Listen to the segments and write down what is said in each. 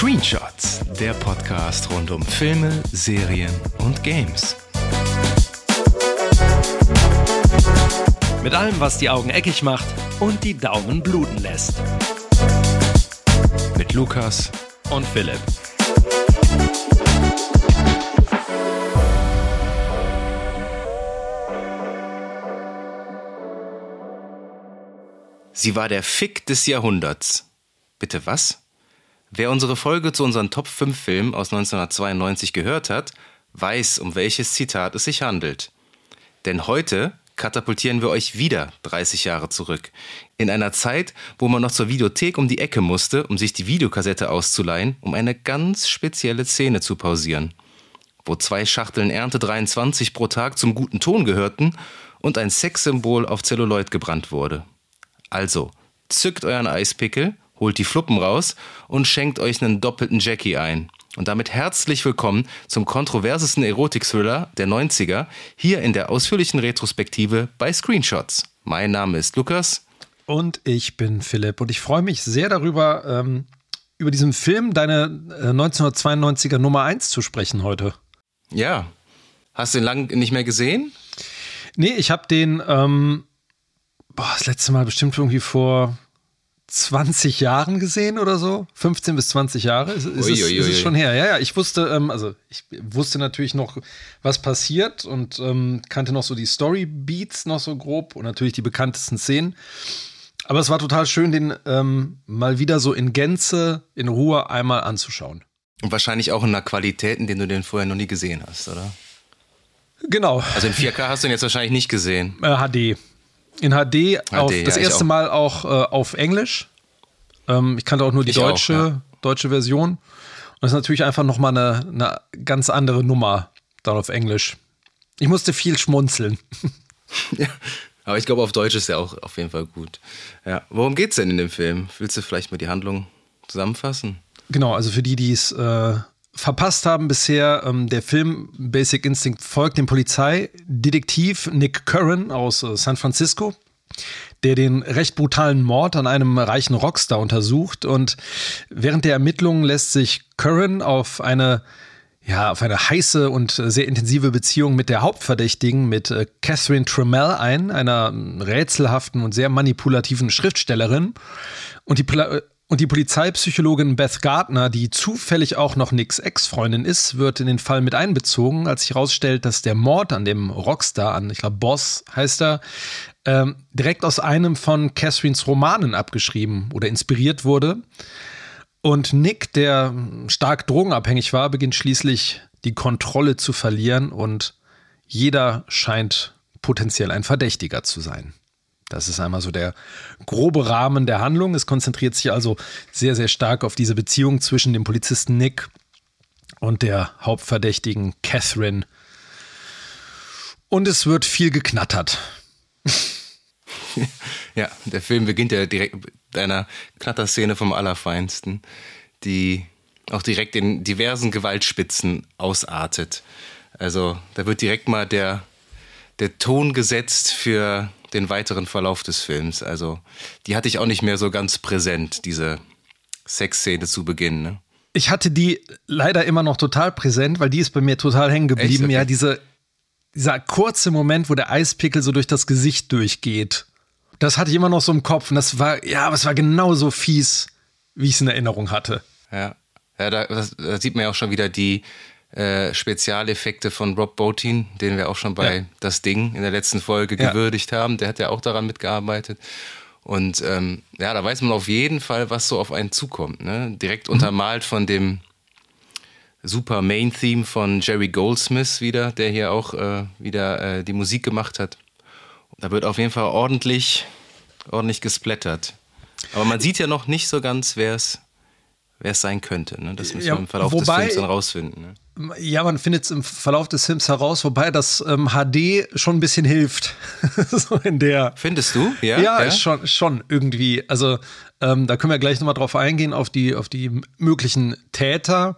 Screenshots, der Podcast rund um Filme, Serien und Games. Mit allem, was die Augen eckig macht und die Daumen bluten lässt. Mit Lukas und Philipp. Sie war der Fick des Jahrhunderts. Bitte was? Wer unsere Folge zu unseren Top 5 Filmen aus 1992 gehört hat, weiß, um welches Zitat es sich handelt. Denn heute katapultieren wir euch wieder 30 Jahre zurück. In einer Zeit, wo man noch zur Videothek um die Ecke musste, um sich die Videokassette auszuleihen, um eine ganz spezielle Szene zu pausieren. Wo zwei Schachteln Ernte 23 pro Tag zum guten Ton gehörten und ein Sexsymbol auf Zelluloid gebrannt wurde. Also, zückt euren Eispickel holt die Fluppen raus und schenkt euch einen doppelten Jackie ein. Und damit herzlich willkommen zum kontroversesten Erotik-Thriller der 90er, hier in der ausführlichen Retrospektive bei Screenshots. Mein Name ist Lukas. Und ich bin Philipp und ich freue mich sehr darüber, ähm, über diesen Film, deine äh, 1992er Nummer 1 zu sprechen heute. Ja. Hast du den lang nicht mehr gesehen? Nee, ich habe den ähm, boah, das letzte Mal bestimmt irgendwie vor 20 Jahren gesehen oder so. 15 bis 20 Jahre ist, ist, es, ist es, schon her. Ja, ja, ich wusste, ähm, also ich wusste natürlich noch, was passiert und ähm, kannte noch so die Story-Beats noch so grob und natürlich die bekanntesten Szenen. Aber es war total schön, den ähm, mal wieder so in Gänze, in Ruhe einmal anzuschauen. Und wahrscheinlich auch in einer Qualität, in der du den vorher noch nie gesehen hast, oder? Genau. Also in 4K hast du ihn jetzt wahrscheinlich nicht gesehen. Äh, HD. In HD, HD auf, das ja, erste auch. Mal auch äh, auf Englisch. Ähm, ich kannte auch nur die deutsche, auch, ja. deutsche Version. Und das ist natürlich einfach nochmal eine, eine ganz andere Nummer dann auf Englisch. Ich musste viel schmunzeln. ja, aber ich glaube, auf Deutsch ist er auch auf jeden Fall gut. Ja. Worum geht's denn in dem Film? Willst du vielleicht mal die Handlung zusammenfassen? Genau, also für die, die es äh, verpasst haben bisher, ähm, der Film Basic Instinct folgt dem Polizeidetektiv Nick Curran aus äh, San Francisco, der den recht brutalen Mord an einem reichen Rockstar untersucht. Und während der Ermittlungen lässt sich Curran auf eine ja, auf eine heiße und sehr intensive Beziehung mit der Hauptverdächtigen, mit äh, Catherine Trammell ein, einer rätselhaften und sehr manipulativen Schriftstellerin. Und die und die Polizeipsychologin Beth Gardner, die zufällig auch noch Nicks Ex-Freundin ist, wird in den Fall mit einbezogen, als sich herausstellt, dass der Mord an dem Rockstar, an, ich glaube, Boss heißt er, ähm, direkt aus einem von Catherines Romanen abgeschrieben oder inspiriert wurde. Und Nick, der stark drogenabhängig war, beginnt schließlich die Kontrolle zu verlieren und jeder scheint potenziell ein Verdächtiger zu sein. Das ist einmal so der grobe Rahmen der Handlung. Es konzentriert sich also sehr, sehr stark auf diese Beziehung zwischen dem Polizisten Nick und der Hauptverdächtigen Catherine. Und es wird viel geknattert. Ja, der Film beginnt ja direkt mit einer Knatterszene vom Allerfeinsten, die auch direkt in diversen Gewaltspitzen ausartet. Also da wird direkt mal der, der Ton gesetzt für den weiteren Verlauf des Films. Also die hatte ich auch nicht mehr so ganz präsent, diese Sexszene zu Beginn. Ne? Ich hatte die leider immer noch total präsent, weil die ist bei mir total hängen geblieben. Okay. Ja, diese, dieser kurze Moment, wo der Eispickel so durch das Gesicht durchgeht. Das hatte ich immer noch so im Kopf. Und das war, ja, aber es war genauso fies, wie ich es in Erinnerung hatte. Ja. Ja, da, da sieht man ja auch schon wieder die, äh, Spezialeffekte von Rob Botin, den wir auch schon bei ja. Das Ding in der letzten Folge ja. gewürdigt haben. Der hat ja auch daran mitgearbeitet. Und ähm, ja, da weiß man auf jeden Fall, was so auf einen zukommt. Ne? Direkt mhm. untermalt von dem super Main-Theme von Jerry Goldsmith wieder, der hier auch äh, wieder äh, die Musik gemacht hat. Da wird auf jeden Fall ordentlich, ordentlich gesplattert. Aber man sieht ja noch nicht so ganz, wer es sein könnte. Ne? Das müssen ja, wir im Verlauf wobei, des Films dann rausfinden. Ne? Ja, man findet es im Verlauf des Films heraus, wobei das ähm, HD schon ein bisschen hilft. so in der. Findest du? Ja, ja, ja? Schon, schon irgendwie. Also ähm, da können wir gleich nochmal drauf eingehen, auf die, auf die möglichen Täter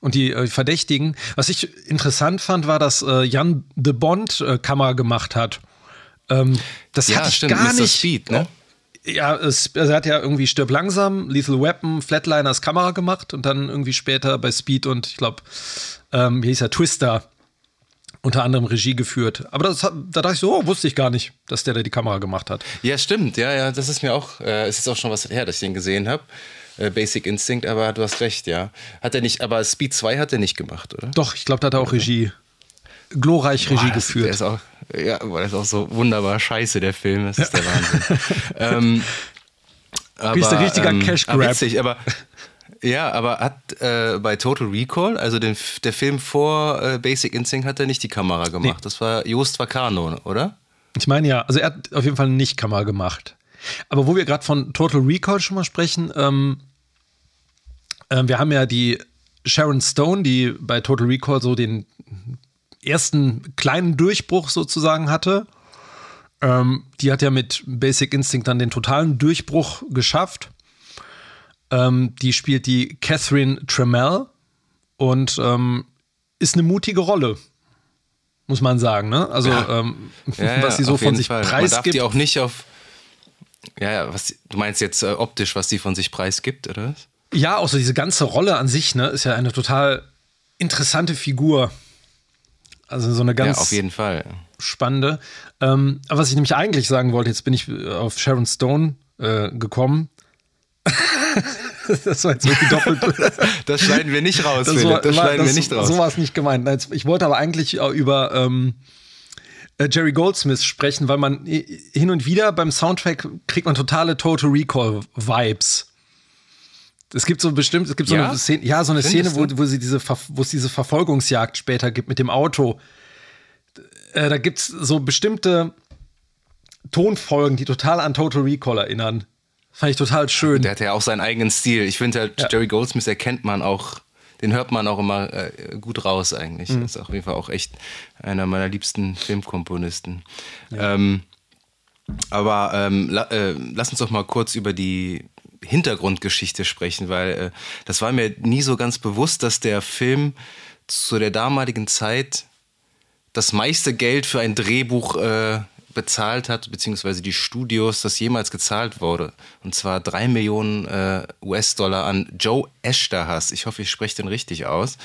und die äh, Verdächtigen. Was ich interessant fand, war, dass äh, Jan de Bond äh, Kamera gemacht hat. Ähm, das ja, hatte ich stimmt, gar Mr. nicht. Speed, ne? Ja, es, also er hat ja irgendwie Stirb langsam, Lethal Weapon, Flatliners Kamera gemacht und dann irgendwie später bei Speed und ich glaube, ähm, wie hieß er, Twister unter anderem Regie geführt. Aber das, da dachte ich so, oh, wusste ich gar nicht, dass der da die Kamera gemacht hat. Ja, stimmt. Ja, ja, das ist mir auch, äh, es ist auch schon was her, dass ich den gesehen habe. Äh, Basic Instinct, aber du hast recht, ja. Hat er nicht, aber Speed 2 hat er nicht gemacht, oder? Doch, ich glaube, da hat er auch Regie, glorreich Regie Boah, das, geführt. Der ist auch, ja, boah, das ist auch so wunderbar scheiße, der Film. Das ist der Wahnsinn. ähm, aber, Bist ein richtiger ähm, Cash ah, Grab. Witzig, aber ja, aber hat äh, bei Total Recall, also den, der Film vor äh, Basic Instinct, hat er nicht die Kamera gemacht. Nee. Das war Jost Vacano, oder? Ich meine ja, also er hat auf jeden Fall nicht Kamera gemacht. Aber wo wir gerade von Total Recall schon mal sprechen, ähm, äh, wir haben ja die Sharon Stone, die bei Total Recall so den ersten kleinen Durchbruch sozusagen hatte. Ähm, die hat ja mit Basic Instinct dann den totalen Durchbruch geschafft. Ähm, die spielt die Catherine Tremell und ähm, ist eine mutige Rolle, muss man sagen. Ne? Also Ja. ähm, Ja, was sie so von sich Fall. Man darf preisgibt. die auch nicht auf. Ja, ja, was, du meinst jetzt äh, optisch, was sie von sich preisgibt, oder was? Ja, auch so diese ganze Rolle an sich, ne, ist ja eine total interessante Figur. Also so eine ganz ja, auf jeden Fall. spannende. Ähm, aber was ich nämlich eigentlich sagen wollte, jetzt bin ich äh, auf Sharon Stone äh, gekommen. das war jetzt wirklich doppelt. Das schneiden wir nicht raus, Das, war, Das schneiden wir das- nicht raus. So war es nicht gemeint. Ich wollte aber eigentlich auch über ähm, äh, Jerry Goldsmith sprechen, weil man äh, hin und wieder beim Soundtrack kriegt man totale Total Recall Vibes. Es gibt so bestimmt, es gibt so Ja? eine Szene, ja, so eine Szene, wo, wo sie diese, wo es diese Verfolgungsjagd später gibt mit dem Auto. Äh, da gibt es so bestimmte Tonfolgen, die total an Total Recall erinnern. Fand ich total schön. Der hat ja auch seinen eigenen Stil. Ich finde halt, Ja. Jerry Goldsmith erkennt man auch, den hört man auch immer äh, gut raus eigentlich. Mhm. Ist auf jeden Fall auch echt einer meiner liebsten Filmkomponisten. Ähm, aber ähm, la, äh, lass uns doch mal kurz über die Hintergrundgeschichte sprechen, weil äh, das war mir nie so ganz bewusst, dass der Film zu der damaligen Zeit das meiste Geld für ein Drehbuch äh, bezahlt hat, beziehungsweise die Studios, das jemals gezahlt wurde. Und zwar drei Millionen äh, US-Dollar an Joe Esterhazy. Ich hoffe, ich spreche den richtig aus.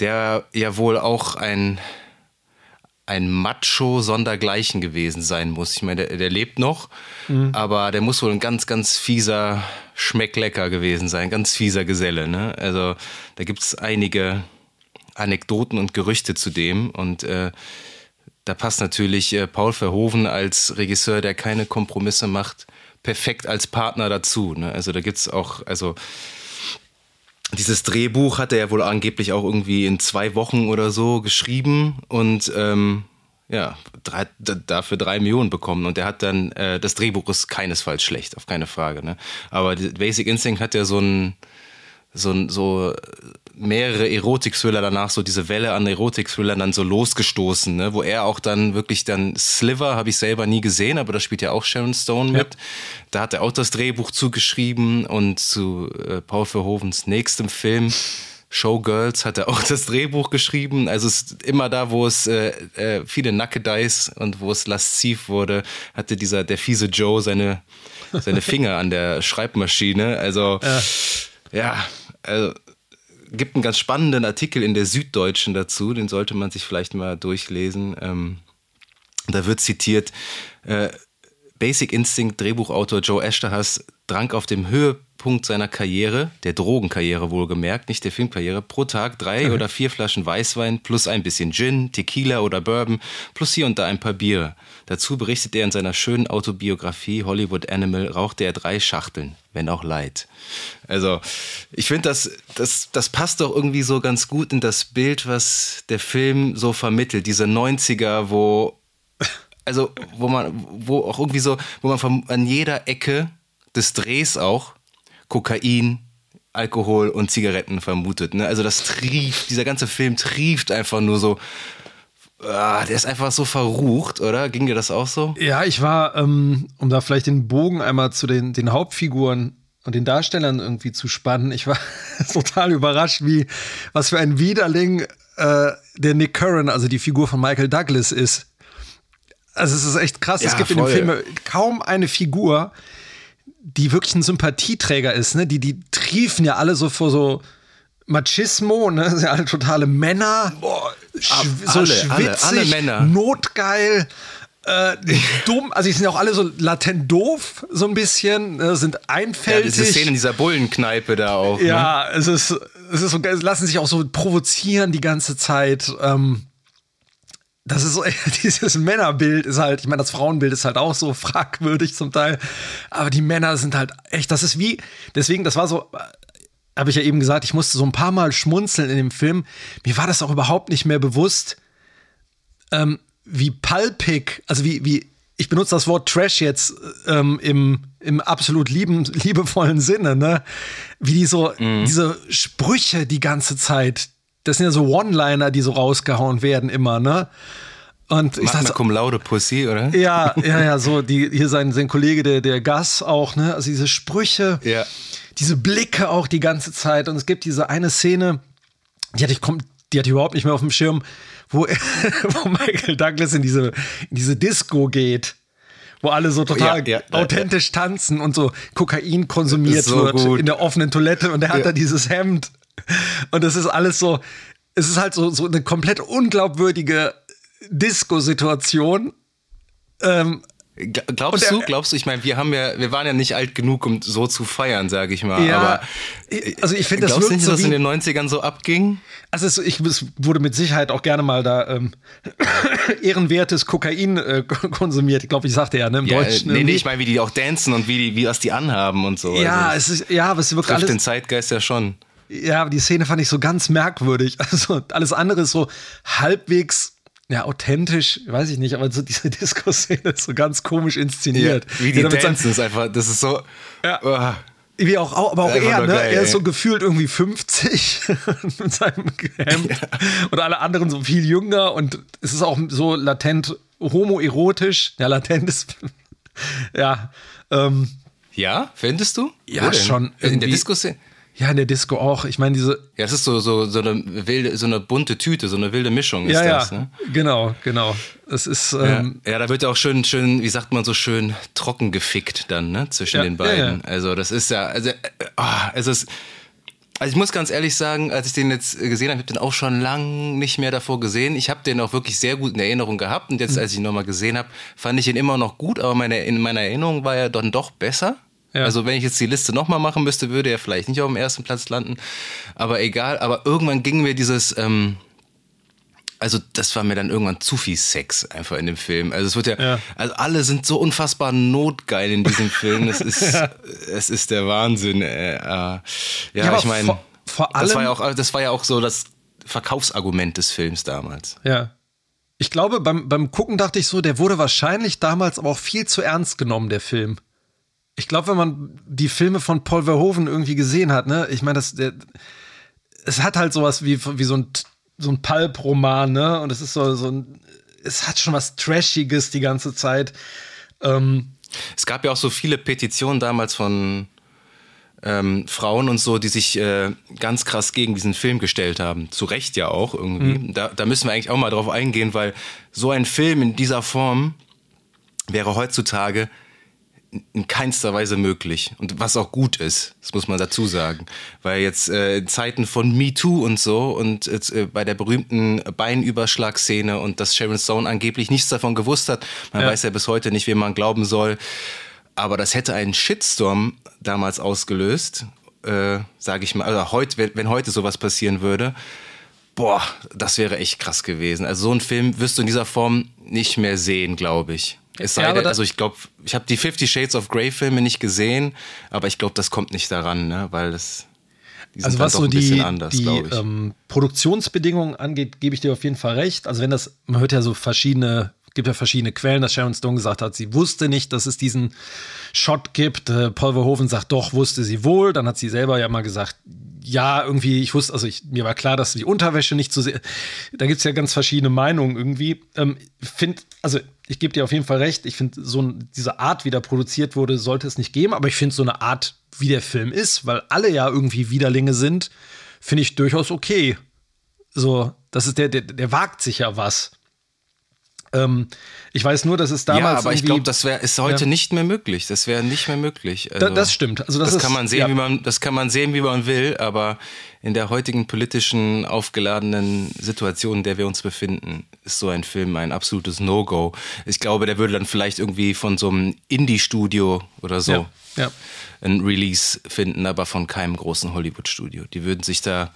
Der ja wohl auch ein, ein Macho sondergleichen gewesen sein muss. Ich meine, der, der lebt noch, aber der muss wohl ein ganz, ganz fieser Schmecklecker gewesen sein. Ganz fieser Geselle. Ne? Also da gibt es einige Anekdoten und Gerüchte zu dem. Und äh, da passt natürlich äh, Paul Verhoeven als Regisseur, der keine Kompromisse macht, perfekt als Partner dazu. Ne? Also da gibt es auch, also dieses Drehbuch hat er wohl angeblich auch irgendwie in zwei Wochen oder so geschrieben und ähm, ja, drei, dafür drei Millionen bekommen. Und er hat dann, äh, das Drehbuch ist keinesfalls schlecht, auf keine Frage. Ne? Aber Basic Instinct hat ja so ein, so, ein- so mehrere Erotik-Thriller danach, so diese Welle an Erotik-Thrillern dann so losgestoßen, ne? wo er auch dann wirklich dann, Sliver habe ich selber nie gesehen, aber da spielt ja auch Sharon Stone mit. Da hat er auch das Drehbuch zugeschrieben und zu äh, Paul Verhovens nächstem Film Showgirls hat er auch das Drehbuch geschrieben. Also es ist immer da, wo es äh, äh, viele Nackedeis und wo es lasziv wurde, hatte dieser der fiese Joe seine seine Finger an der Schreibmaschine. Also ja, also gibt einen ganz spannenden Artikel in der Süddeutschen dazu, den sollte man sich vielleicht mal durchlesen. Ähm, da wird zitiert, äh, Basic Instinct Drehbuchautor Joe Esterhazy trank auf dem Höhepunkt seiner Karriere, der Drogenkarriere wohlgemerkt, nicht der Filmkarriere, pro Tag drei oder vier Flaschen Weißwein plus ein bisschen Gin, Tequila oder Bourbon plus hier und da ein paar Biere. Dazu berichtet er in seiner schönen Autobiografie Hollywood Animal, rauchte er drei Schachteln, wenn auch light. Also ich finde, das, das, das passt doch irgendwie so ganz gut in das Bild, was der Film so vermittelt. Diese 90er, wo also wo man, wo auch irgendwie so, wo man von, an jeder Ecke des Drehs auch Kokain, Alkohol und Zigaretten vermutet. Ne? Also das trieft, dieser ganze Film trieft einfach nur so. Ah, der ist einfach so verrucht, oder? Ging dir das auch so? Ja, ich war, ähm, um da vielleicht den Bogen einmal zu den, den Hauptfiguren und den Darstellern irgendwie zu spannen, ich war total überrascht, wie, was für ein Widerling äh, der Nick Curran, also die Figur von Michael Douglas ist. Also es ist echt krass. Ja, es gibt in voll. dem Film kaum eine Figur, die wirklich ein Sympathieträger ist, ne? Die, die triefen ja alle so vor so Machismo, ne? sind ja alle totale Männer. Boah, Schw- so alle, schwitzig, alle, alle Männer. notgeil, äh, dumm. Also die sind ja auch alle so latent doof, so ein bisschen, äh, sind Ja, einfältig. diese Szene in dieser Bullenkneipe da auch. Ne? Ja, es ist, es ist so lassen sich auch so provozieren die ganze Zeit. Ähm, das ist so, dieses Männerbild ist halt, ich meine, das Frauenbild ist halt auch so fragwürdig zum Teil. Aber die Männer sind halt echt, das ist wie, deswegen, das war so, habe ich ja eben gesagt, ich musste so ein paar Mal schmunzeln in dem Film. Mir war das auch überhaupt nicht mehr bewusst, ähm, wie palpig, also wie, wie, ich benutze das Wort Trash jetzt ähm, im, im absolut lieben, liebevollen Sinne, ne? Wie die so, diese Sprüche die ganze Zeit, das sind ja so One-Liner, die so rausgehauen werden immer, ne? Und ich Magna cum laude Pussy, oder? ja, ja, ja, so, die, hier sein, sein Kollege, der, der Gas auch, ne? Also diese Sprüche, Ja. diese Blicke auch die ganze Zeit. Und es gibt diese eine Szene, die hatte ich, die hatte ich überhaupt nicht mehr auf dem Schirm, wo, wo Michael Douglas in diese, in diese Disco geht. Wo alle so total Ja, ja, ja, authentisch tanzen und so Kokain konsumiert So wird gut. in der offenen Toilette und er hat Ja. da dieses Hemd. Und das ist alles so, es ist halt so, so eine komplett unglaubwürdige Disco-Situation. Ähm, Glaubst du, glaubst du, ich meine, wir haben ja, wir waren ja nicht alt genug, um so zu feiern, sage ich mal. Ja, aber also ich finde, das glaubst du nicht, so dass in den 90ern so abging? Also es, ich, es wurde mit Sicherheit auch gerne mal da ähm, ehrenwertes Kokain äh, konsumiert. Ich glaube, ich sagte ja, ne, im Ja, äh, Deutschen. nee, nee, irgendwie. ich meine, wie die auch dancen und wie die, wie was die anhaben und so. ja, also, es ist, ja, aber es wirkt trifft den alles. Zeitgeist ja schon. Ja, aber die Szene fand ich so ganz merkwürdig. Also alles andere ist so halbwegs, ja, authentisch, weiß ich nicht, aber so diese Disco-Szene ist so ganz komisch inszeniert. wie die seinem- dancen ist einfach, das ist so. Ja. Ah. Wie auch, aber auch er, ne? geil, er ist so gefühlt irgendwie 50 mit seinem Hemd und alle anderen so viel jünger und es ist auch so latent homoerotisch. Ja, latent ist ja, ähm, Ja, findest du? Ja, schon, In der. Disco-Szene? Ja in der Disco auch. Ich meine diese Ja, es ist so, so, so eine wilde, so eine bunte Tüte, so eine wilde Mischung ist ja das, ja ne? genau genau. Es ist Ja. ähm, ja, da wird ja auch schön, schön, wie sagt man so schön, trocken gefickt dann, ne, zwischen Ja, den beiden. Also das ist ja, also, ah, es ist, also ich muss ganz ehrlich sagen, als ich den jetzt gesehen habe, ich habe den auch schon lang nicht mehr davor gesehen. Ich habe den auch wirklich sehr gut in Erinnerung gehabt und jetzt, Mhm. als ich ihn nochmal gesehen habe, fand ich ihn immer noch gut, aber meine, in meiner Erinnerung war er dann doch besser. Ja. Also wenn ich jetzt die Liste nochmal machen müsste, würde er vielleicht nicht auf dem ersten Platz landen. Aber egal, aber irgendwann ging mir dieses, ähm, also das war mir dann irgendwann zu viel Sex einfach in dem Film. Also es wird ja, Ja. also alle sind so unfassbar notgeil in diesem Film. Das ist, es ist der Wahnsinn. Äh, äh, ja, aber ich meine, das war ja auch, das war ja auch so das Verkaufsargument des Films damals. ja. Ich glaube, beim, beim Gucken dachte ich so, der wurde wahrscheinlich damals aber auch viel zu ernst genommen, der Film. Ich glaube, wenn man die Filme von Paul Verhoeven irgendwie gesehen hat, ne, ich meine, das, der, es hat halt sowas wie, wie so ein, so ein Pulp-Roman, ne, und es ist so, so ein, es hat schon was Trashiges die ganze Zeit. Ähm, Es gab ja auch so viele Petitionen damals von ähm, Frauen und so, die sich äh, ganz krass gegen diesen Film gestellt haben. Zu Recht ja auch irgendwie. Da, da müssen wir eigentlich auch mal drauf eingehen, weil so ein Film in dieser Form wäre heutzutage in keinster Weise möglich. Und was auch gut ist, das muss man dazu sagen. Weil jetzt äh, in Zeiten von MeToo und so und jetzt, äh, bei der berühmten Beinüberschlagszene und dass Sharon Stone angeblich nichts davon gewusst hat, man Ja. weiß ja bis heute nicht, wem man glauben soll. Aber das hätte einen Shitstorm damals ausgelöst, äh, sage ich mal. Also heute, wenn, wenn heute sowas passieren würde, boah, das wäre echt krass gewesen. Also so einen Film wirst du in dieser Form nicht mehr sehen, glaube ich. Es sei Ja, denn, also ich glaube, ich habe die Fifty Shades of Grey Filme nicht gesehen, aber ich glaube, das kommt nicht daran, ne? weil das Also was so ein bisschen die, anders, die glaube ich. ähm, Produktionsbedingungen angeht, gebe ich dir auf jeden Fall recht. Also wenn das, man hört ja so verschiedene, gibt ja verschiedene Quellen, dass Sharon Stone gesagt hat, sie wusste nicht, dass es diesen Shot gibt. Äh, Paul Verhoeven sagt, doch, wusste sie wohl. Dann hat sie selber ja mal gesagt, ja, irgendwie, ich wusste, also ich, mir war klar, dass die Unterwäsche nicht so sehr. Da gibt es ja ganz verschiedene Meinungen irgendwie. Ähm, find, also ich gebe dir auf jeden Fall recht. Ich finde, so diese Art, wie da produziert wurde, sollte es nicht geben. Aber ich finde so eine Art, wie der Film ist, weil alle ja irgendwie Widerlinge sind, finde ich durchaus okay. So, das ist der, der, der wagt sich ja was. Ähm, ich weiß nur, dass es damals. Ja, aber ich glaube, das wäre ist heute ja. nicht mehr möglich. Das wäre nicht mehr möglich. Also, da, das stimmt. Also das, das ist, kann man sehen, ja. wie man, das kann man sehen, wie man will, aber in der heutigen politischen, aufgeladenen Situation, in der wir uns befinden, ist so ein Film ein absolutes No-Go. Ich glaube, der würde dann vielleicht irgendwie von so einem Indie-Studio oder so ja. ein Release finden, aber von keinem großen Hollywood-Studio. Die würden sich da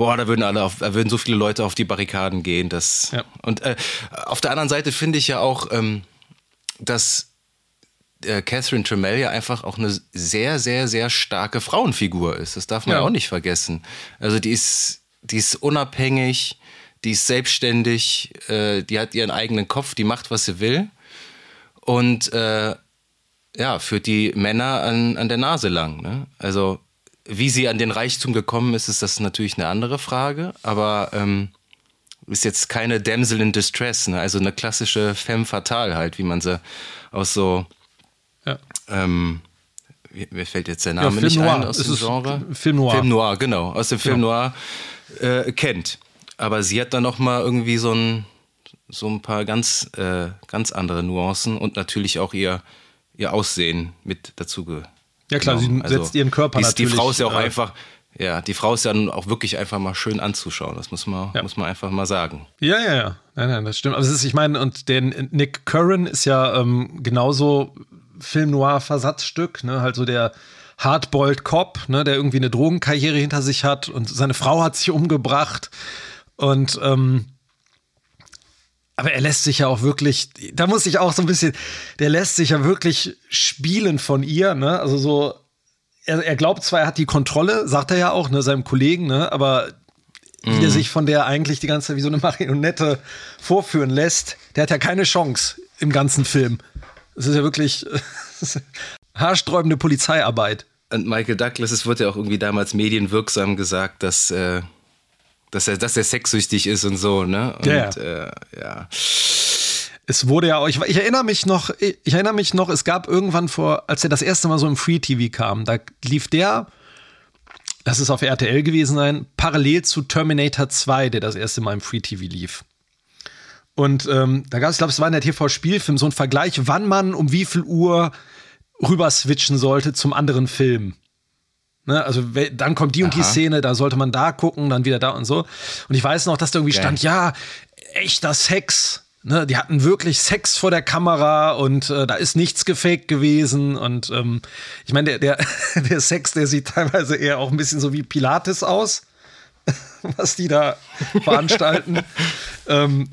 boah, da würden alle, auf, da würden so viele Leute auf die Barrikaden gehen. Das, ja. Und äh, auf der anderen Seite finde ich ja auch, ähm, dass äh, Catherine Tremell ja einfach auch eine sehr, sehr, sehr starke Frauenfigur ist. Das darf man ja. auch nicht vergessen. Also die ist, die ist unabhängig, die ist selbstständig, äh, die hat ihren eigenen Kopf, die macht, was sie will. Und äh, ja, führt die Männer an, an der Nase lang. Ne? Also wie sie an den Reichtum gekommen ist, ist das natürlich eine andere Frage, aber ähm, ist jetzt keine Damsel in Distress, ne? also eine klassische Femme fatale halt, wie man sie aus so ja. ähm, mir fällt jetzt der Name ja, nicht Noir. ein aus dem Genre. Film Noir. Film Noir, genau, aus dem Film Noir äh, kennt. Aber sie hat dann noch mal irgendwie so ein, so ein paar ganz, äh, ganz andere Nuancen und natürlich auch ihr, ihr Aussehen mit dazu ja klar, genau. sie setzt also, ihren Körper die, natürlich. Die Frau ist ja auch äh, einfach, ja, die Frau ist ja auch wirklich einfach mal schön anzuschauen. Das muss man, ja. muss man einfach mal sagen. Ja, ja, ja. Nein, nein, das stimmt. Aber es ist, ich meine, und der Nick Curran ist ja ähm, genauso Film Noir Versatzstück, ne? Halt so der Hardboiled Cop, ne? Der irgendwie eine Drogenkarriere hinter sich hat und seine Frau hat sich umgebracht und ähm, aber er lässt sich ja auch wirklich, da muss ich auch so ein bisschen, der lässt sich ja wirklich spielen von ihr, ne? Also so, er, er glaubt zwar, er hat die Kontrolle, sagt er ja auch, ne, seinem Kollegen, ne? Aber wie mhm. der sich von der eigentlich die ganze Zeit wie so eine Marionette vorführen lässt, der hat ja keine Chance im ganzen Film. Es ist ja wirklich haarsträubende Polizeiarbeit. Und Michael Douglas, es wurde ja auch irgendwie damals medienwirksam gesagt, dass äh, dass er, dass er sexsüchtig ist und so, ne? Und, ja. Äh, ja. Es wurde ja auch, ich, ich, erinnere mich noch, ich erinnere mich noch, es gab irgendwann vor, als er das erste Mal so im Free TV kam, da lief der, das ist auf RTL gewesen sein, parallel zu Terminator 2, der das erste Mal im Free TV lief. Und ähm, da gab es, ich glaube, es war in der TV-Spielfilm so ein Vergleich, wann man um wie viel Uhr rüber switchen sollte zum anderen Film. Ne, also dann kommt die und die Szene, da sollte man da gucken, dann wieder da und so. Und ich weiß noch, dass da irgendwie okay. stand, ja, echter Sex. Ne, die hatten wirklich Sex vor der Kamera und äh, da ist nichts gefaked gewesen. Und ähm, ich meine, der, der, der Sex, der sieht teilweise eher auch ein bisschen so wie Pilates aus, was die da veranstalten. ähm,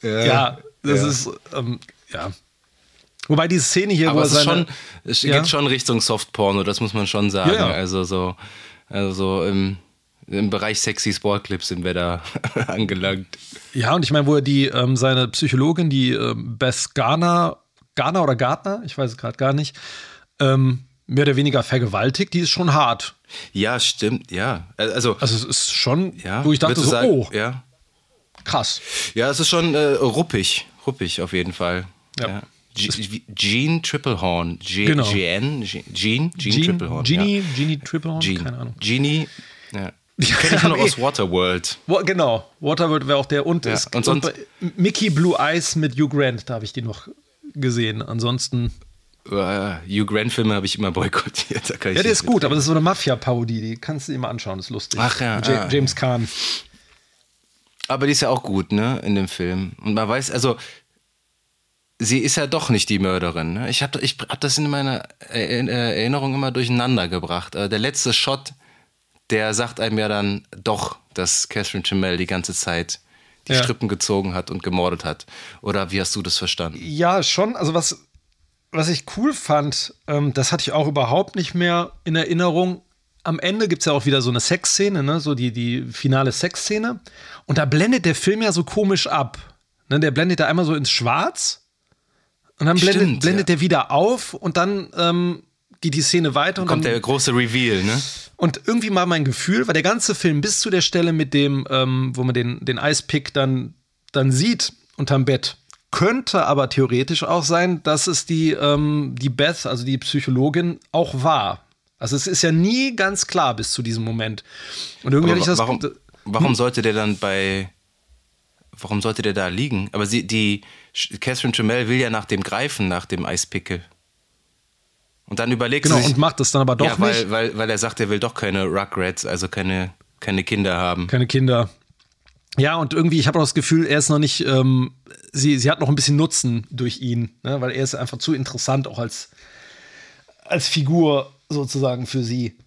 ja, ja, das ja. ist, ähm, ja. Wobei diese Szene hier, Aber es, ist schon, es ja? geht schon Richtung Softporno, das muss man schon sagen. Ja, ja. Also so, also so im, im Bereich sexy Sportclips sind wir da angelangt. Ja, und ich meine, wo er die, ähm, seine Psychologin, die ähm, Beth Garner, Garner oder Gardner, ich weiß es gerade gar nicht, ähm, mehr oder weniger vergewaltigt, die ist schon hart. Ja, stimmt, ja. Also, also es ist schon, ja, wo ich dachte so, sagen, oh, ja. krass. Ja, es ist schon äh, ruppig, ruppig auf jeden Fall. ja. Gene Triplehorn. G genau. Gene, Gene, Gene Triplehorn. Genie, ja. Genie Triplehorn? Gene. Keine Ahnung. Genie, ja. Die kenne ich nur aus Waterworld. Genau, Waterworld wäre auch der. Und, ja, und, sonst, und Mickey Blue Eyes mit Hugh Grant, da habe ich die noch gesehen. Ansonsten. Uh, Hugh Grant-Filme habe ich immer boykottiert. ja, der ist gut, aber das ist so eine Mafia-Parodie, die kannst du dir mal anschauen, das ist lustig. Ach ja. Ah, James Kahn. Aber die ist ja auch gut, ne, in dem Film. Und man weiß, also sie ist ja doch nicht die Mörderin. Ne? Ich habe ich hab das in meiner Erinnerung immer durcheinander gebracht. Äh, der letzte Shot, der sagt einem ja dann doch, dass Catherine Chamel die ganze Zeit die ja. Strippen gezogen hat und gemordet hat. Oder wie hast du das verstanden? Ja, schon. Also was, was ich cool fand, ähm, das hatte ich auch überhaupt nicht mehr in Erinnerung. Am Ende gibt es ja auch wieder so eine Sexszene, ne? so die, die finale Sexszene. Und da blendet der Film ja so komisch ab. Ne? Der blendet da einmal so ins Schwarz und dann blendet, Stimmt, blendet ja. der wieder auf und dann ähm, geht die Szene weiter. Und kommt dann, der große Reveal, ne? Und irgendwie mal mein Gefühl, weil der ganze Film bis zu der Stelle mit dem, ähm, wo man den, den Eispick dann, dann sieht unterm Bett, könnte aber theoretisch auch sein, dass es die, ähm, die Beth, also die Psychologin, auch war. Also es ist ja nie ganz klar bis zu diesem Moment. Und irgendwie hatte ich das. Warum, warum hm? sollte der dann bei warum sollte der da liegen? Aber sie, die Catherine Tremell will ja nach dem greifen, nach dem Eispickel. Und dann überlegt genau, sie sich, und macht das dann aber doch ja, weil, nicht. Weil, weil er sagt, er will doch keine Rugrats, also keine, keine Kinder haben. Keine Kinder. Ja, und irgendwie, ich habe auch das Gefühl, er ist noch nicht, ähm, sie, sie hat noch ein bisschen Nutzen durch ihn, ne? weil er ist einfach zu interessant, auch als, als Figur sozusagen für sie.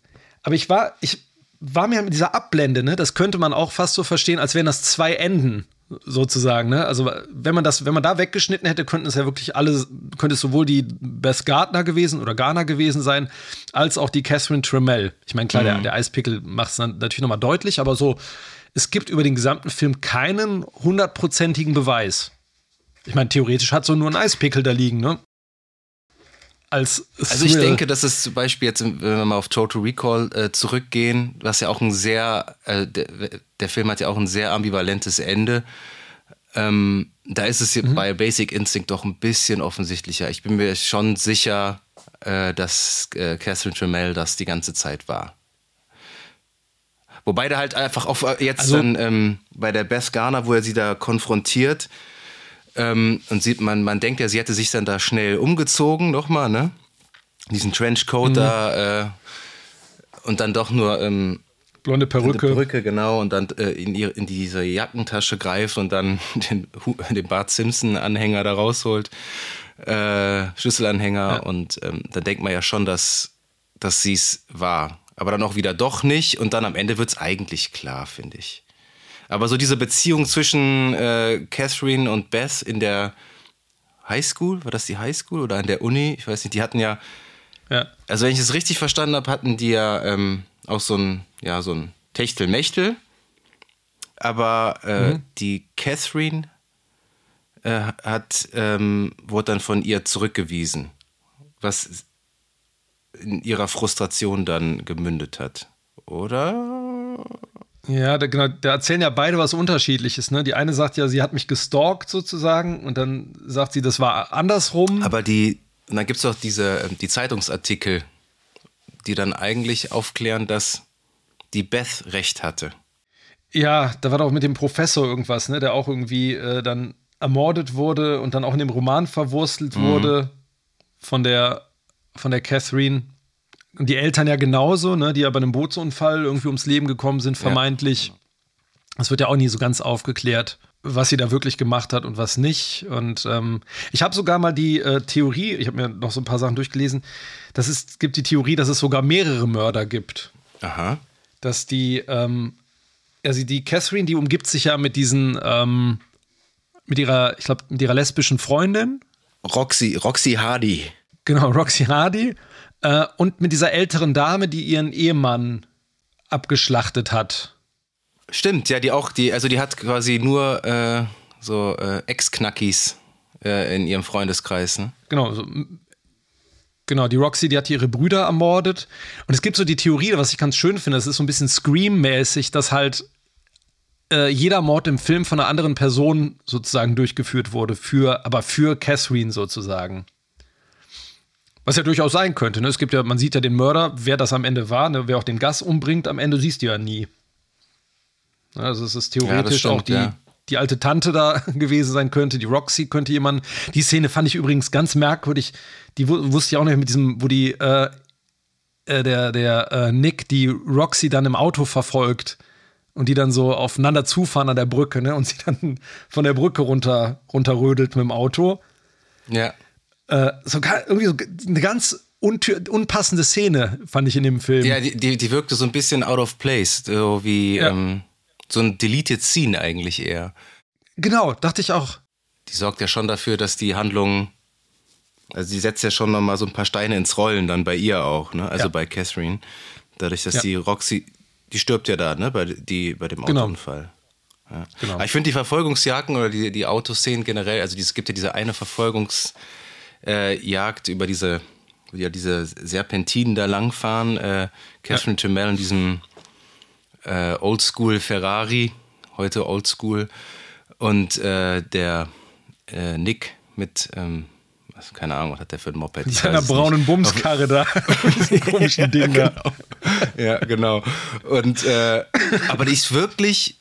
Aber ich war, ich war mir mit dieser Abblende, ne, das könnte man auch fast so verstehen, als wären das zwei Enden sozusagen, ne? Also wenn man das, wenn man da weggeschnitten hätte, könnten es ja wirklich alle, könnte es sowohl die Bess Gardner gewesen oder Garner gewesen sein, als auch die Catherine Tremell. Ich meine, klar, mhm. der, der Eispickel macht es natürlich nochmal deutlich, aber so, es gibt über den gesamten Film keinen hundertprozentigen Beweis. Ich meine, theoretisch hat so nur ein Eispickel da liegen, ne? Als Also ich denke, dass es zum Beispiel jetzt, wenn wir mal auf Total Recall äh, zurückgehen, was ja auch ein sehr, äh, der, der, Film hat ja auch ein sehr ambivalentes Ende. Ähm, da ist es mhm. bei Basic Instinct doch ein bisschen offensichtlicher. Ich bin mir schon sicher, äh, dass äh, Catherine Tremell das die ganze Zeit war. Wobei da halt einfach auf äh, jetzt also, dann ähm, bei der Beth Garner, wo er sie da konfrontiert, ähm, und sieht man, man denkt ja, sie hätte sich dann da schnell umgezogen, nochmal, ne? Diesen Trenchcoat mhm. da äh, und dann doch nur ähm, blonde Perücke. Perücke, genau, und dann äh, in, ihr, in diese Jackentasche greift und dann den, den Bart Simpson-Anhänger da rausholt, äh, Schlüsselanhänger, ja. und ähm, dann denkt man ja schon, dass, dass sie es war. Aber dann auch wieder doch nicht und dann am Ende wird es eigentlich klar, finde ich. Aber so diese Beziehung zwischen äh, Catherine und Beth in der Highschool, war das die Highschool oder an der Uni? Ich weiß nicht, die hatten ja, ja. also wenn ich es richtig verstanden habe, hatten die ja ähm, auch so ein, ja, so ein Techtelmechtel. Aber äh, mhm. die Catherine äh, hat, ähm, wurde dann von ihr zurückgewiesen, was in ihrer Frustration dann gemündet hat. Oder? Ja, da, genau, da erzählen ja beide was Unterschiedliches. Ne? Die eine sagt ja, sie hat mich gestalkt sozusagen und dann sagt sie, das war andersrum. Aber die, und dann gibt es auch diese, ähm, die Zeitungsartikel, die dann eigentlich aufklären, dass die Beth recht hatte. Ja, da war doch mit dem Professor irgendwas, ne, der auch irgendwie äh, dann ermordet wurde und dann auch in dem Roman verwurstelt mhm. wurde von der, von der Catherine. Und die Eltern ja genauso, ne, die ja bei einem Bootsunfall irgendwie ums Leben gekommen sind, vermeintlich. Ja. Das wird ja auch nie so ganz aufgeklärt, was sie da wirklich gemacht hat und was nicht. Und ähm, ich habe sogar mal die äh, Theorie, ich habe mir noch so ein paar Sachen durchgelesen, dass es gibt die Theorie, dass es sogar mehrere Mörder gibt. Aha. Dass die, ähm, also die Catherine, die umgibt sich ja mit diesen, ähm, mit ihrer, ich glaube, mit ihrer lesbischen Freundin. Roxy, Roxy Hardy. Genau, Roxy Hardy. Äh, und mit dieser älteren Dame, die ihren Ehemann abgeschlachtet hat. Stimmt, ja, die auch, die, also die hat quasi nur äh, so äh, Ex-Knackis äh, in ihrem Freundeskreis. Ne? Genau, so, genau, die Roxy, die hat ihre Brüder ermordet. Und es gibt so die Theorie, was ich ganz schön finde, das ist so ein bisschen Scream-mäßig, dass halt äh, jeder Mord im Film von einer anderen Person sozusagen durchgeführt wurde, für, aber für Catherine sozusagen. Was ja durchaus sein könnte. Ne? Es gibt ja, man sieht ja den Mörder, wer das am Ende war, ne? wer auch den Gas umbringt, am Ende siehst du ja nie. Also es ist theoretisch ja, stimmt, auch die, ja. die alte Tante da gewesen sein könnte, die Roxy könnte jemand. Die Szene fand ich übrigens ganz merkwürdig. Die wusste ich auch nicht mit diesem, wo die äh, äh, der, der äh, Nick die Roxy dann im Auto verfolgt und die dann so aufeinander zufahren an der Brücke, ne? Und sie dann von der Brücke runter runterrödelt mit dem Auto. Ja. Äh, sogar irgendwie so eine ganz unpassende Szene, fand ich in dem Film. Ja, die, die, die wirkte so ein bisschen out of place, so wie ja. ähm, so ein deleted Scene eigentlich eher. Genau, dachte ich auch. Die sorgt ja schon dafür, dass die Handlung, also die setzt ja schon nochmal so ein paar Steine ins Rollen dann bei ihr auch, ne? Also ja. bei Catherine. Dadurch, dass ja. die Roxy, die stirbt ja da, ne? Bei, die, bei dem genau. Autounfall. Genau. Ja. Genau. Aber ich finde die Verfolgungsjagden oder die, die Autoszenen generell, also es gibt ja diese eine Verfolgungs- äh, Jagd über diese, ja, diese Serpentinen da langfahren. Äh, Catherine ja. Jamel in diesem äh, Oldschool Ferrari, heute Oldschool. Und äh, der äh, Nick mit, ähm, was, keine Ahnung, was hat der für ein Moped? Mit seiner braunen Bumskarre da. komischen Ding ja, genau. ja, genau. Und, äh, aber die ist wirklich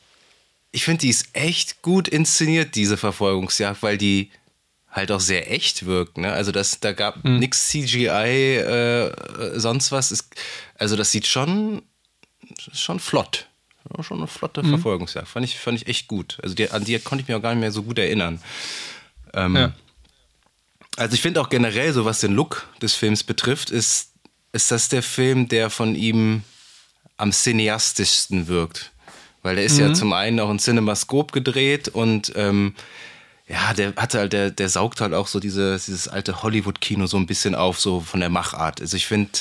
ich finde, die ist echt gut inszeniert, diese Verfolgungsjagd, weil die halt auch sehr echt wirkt. Ne? Also das, da gab mhm. nichts CGI, äh, sonst was. Ist, also das sieht schon, schon flott. schon eine flotte mhm. Verfolgungsjagd. Fand ich, fand ich echt gut. Also die, an die konnte ich mich auch gar nicht mehr so gut erinnern. Ähm, ja. Also ich finde auch generell, so was den Look des Films betrifft, ist, ist das der Film, der von ihm am cineastischsten wirkt. Weil der ist mhm. ja zum einen auch in Cinemascope gedreht und ähm, ja, der hatte halt, der, der saugt halt auch so diese, dieses alte Hollywood-Kino so ein bisschen auf, so von der Machart. Also ich finde,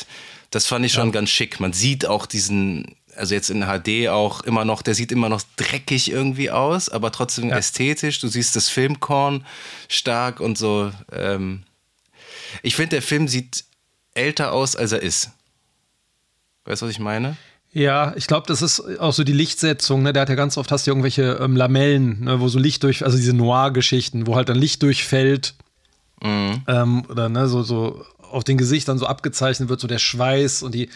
das fand ich schon ja. ganz schick. Man sieht auch diesen, also jetzt in HD auch immer noch, der sieht immer noch dreckig irgendwie aus, aber trotzdem ja. ästhetisch. Du siehst das Filmkorn stark und so. Ähm ich finde, der Film sieht älter aus, als er ist. Weißt du, was ich meine? Ja, ich glaube, das ist auch so die Lichtsetzung. Ne? Der hat ja ganz oft hast du irgendwelche ähm, Lamellen, ne? wo so Licht durch, also diese Noir-Geschichten, wo halt dann Licht durchfällt. Mhm. Ähm, oder ne, so, so auf den Gesichtern so abgezeichnet wird, so der Schweiß und die,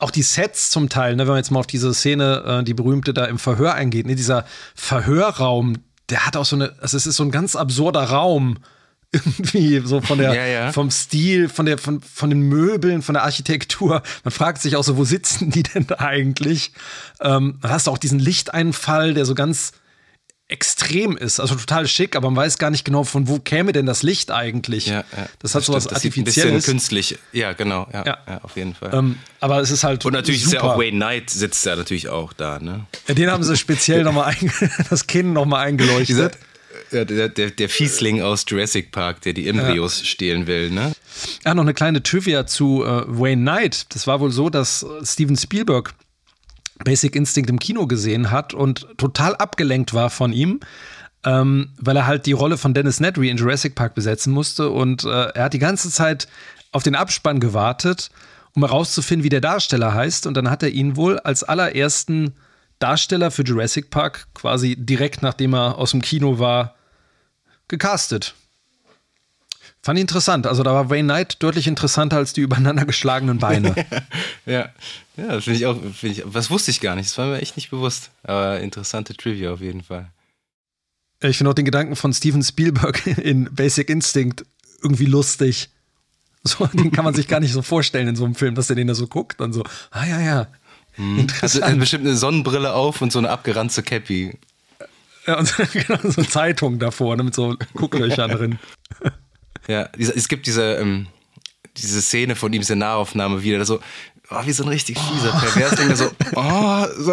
auch die Sets zum Teil, ne, wenn man jetzt mal auf diese Szene, äh, die berühmte da im Verhör eingeht, ne, dieser Verhörraum, der hat auch so eine, also es ist so ein ganz absurder Raum irgendwie so von der ja, ja. vom Stil, von der von von den Möbeln, von der Architektur. Man fragt sich auch so, wo sitzen die denn eigentlich? Ähm, dann hast du auch diesen Lichteinfall, der so ganz extrem ist, also total schick, aber man weiß gar nicht genau, von wo käme denn das Licht eigentlich. Ja, ja. Das hat so was Artifizielles. Ein bisschen künstlich, ja, genau, ja, ja. auf jeden Fall. Ähm, aber es ist halt Und natürlich super. ist ja auch Wayne Knight sitzt ja natürlich auch da, ne? den haben sie speziell nochmal das Kinn nochmal eingeleuchtet. Dieser, der, der, der Fiesling aus Jurassic Park, der die Embryos ja. stehlen will, ne? Ja, noch eine kleine Trivia zu äh, Wayne Knight. Das war wohl so, dass Steven Spielberg Basic Instinct im Kino gesehen hat und total abgelenkt war von ihm, ähm, weil er halt die Rolle von Dennis Nedry in Jurassic Park besetzen musste und äh, er hat die ganze Zeit auf den Abspann gewartet, um herauszufinden, wie der Darsteller heißt und dann hat er ihn wohl als allerersten Darsteller für Jurassic Park quasi direkt nachdem er aus dem Kino war gecastet. Fand ich interessant. Also da war Wayne Knight deutlich interessanter als die übereinander geschlagenen Beine. ja, ja, das finde ich auch. Find ich, was wusste ich gar nicht. Das war mir echt nicht bewusst. Aber interessante Trivia auf jeden Fall. Ich finde auch den Gedanken von Steven Spielberg in Basic Instinct irgendwie lustig. So, den kann man sich gar nicht so vorstellen in so einem Film, dass er den da so guckt und so, ah ja, ja. Hm. Also bestimmt eine Sonnenbrille auf und so eine abgeranzte Cappy. Ja, und genau, so eine Zeitung davor, ne, mit so Gucklöchern drin. Ja, es gibt diese, ähm, diese Szene von ihm, diese Nahaufnahme wieder, so, oh, wie so ein richtig fieser oh. Pervers, der so, oh, so,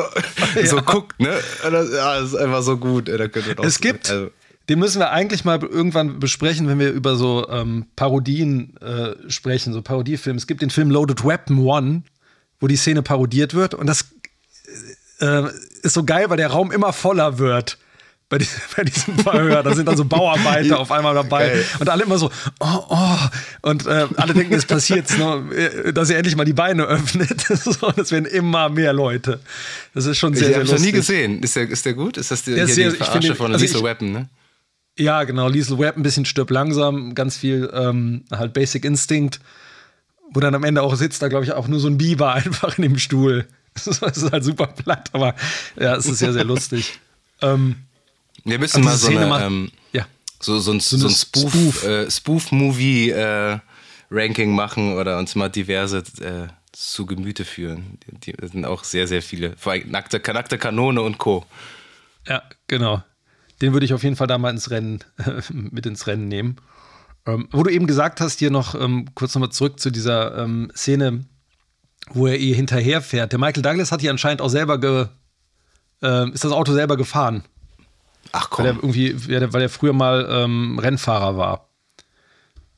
ja. so guckt, ne? Das, ja, das ist einfach so gut. Da es gibt, also. den müssen wir eigentlich mal irgendwann besprechen, wenn wir über so ähm, Parodien äh, sprechen, so Parodiefilme. Es gibt den Film Loaded Weapon One, wo die Szene parodiert wird und das äh, ist so geil, weil der Raum immer voller wird bei, die, bei diesem Verhör. Da sind dann so Bauarbeiter auf einmal dabei Geil. und alle immer so, oh, oh. Und äh, alle denken, es passiert, ne, dass er endlich mal die Beine öffnet. so, das werden immer mehr Leute. Das ist schon sehr, ich sehr lustig. Ich habe noch nie gesehen. Ist der, ist der gut? Ist das die, der ist sehr, die Verarsche finde, von also Lethal Weapon, ne? Ja, genau. Lethal Weapon, ein bisschen stirb langsam, ganz viel ähm, halt Basic Instinct, wo dann am Ende auch sitzt, da glaube ich auch nur so ein Biber einfach in dem Stuhl. Das ist halt super platt, aber ja, es ist sehr, sehr lustig. ähm, wir müssen mal so eine, ähm, ja. so, so ein, so, so ein Spoof, Spoof. Äh, Spoof-Movie äh, Ranking machen oder uns mal diverse äh, zu Gemüte führen. Die, die, sind auch sehr, sehr viele. Vor allem nackte, nackte Kanone und Co. Ja, genau. Den würde ich auf jeden Fall da mal ins Rennen, mit ins Rennen nehmen. Ähm, wo du eben gesagt hast, hier noch ähm, kurz nochmal zurück zu dieser ähm, Szene, wo er ihr hinterherfährt. Der Michael Douglas hat hier anscheinend auch selber ge, äh, ist das Auto selber gefahren. Ach komm. Weil er irgendwie, weil er früher mal ähm, Rennfahrer war.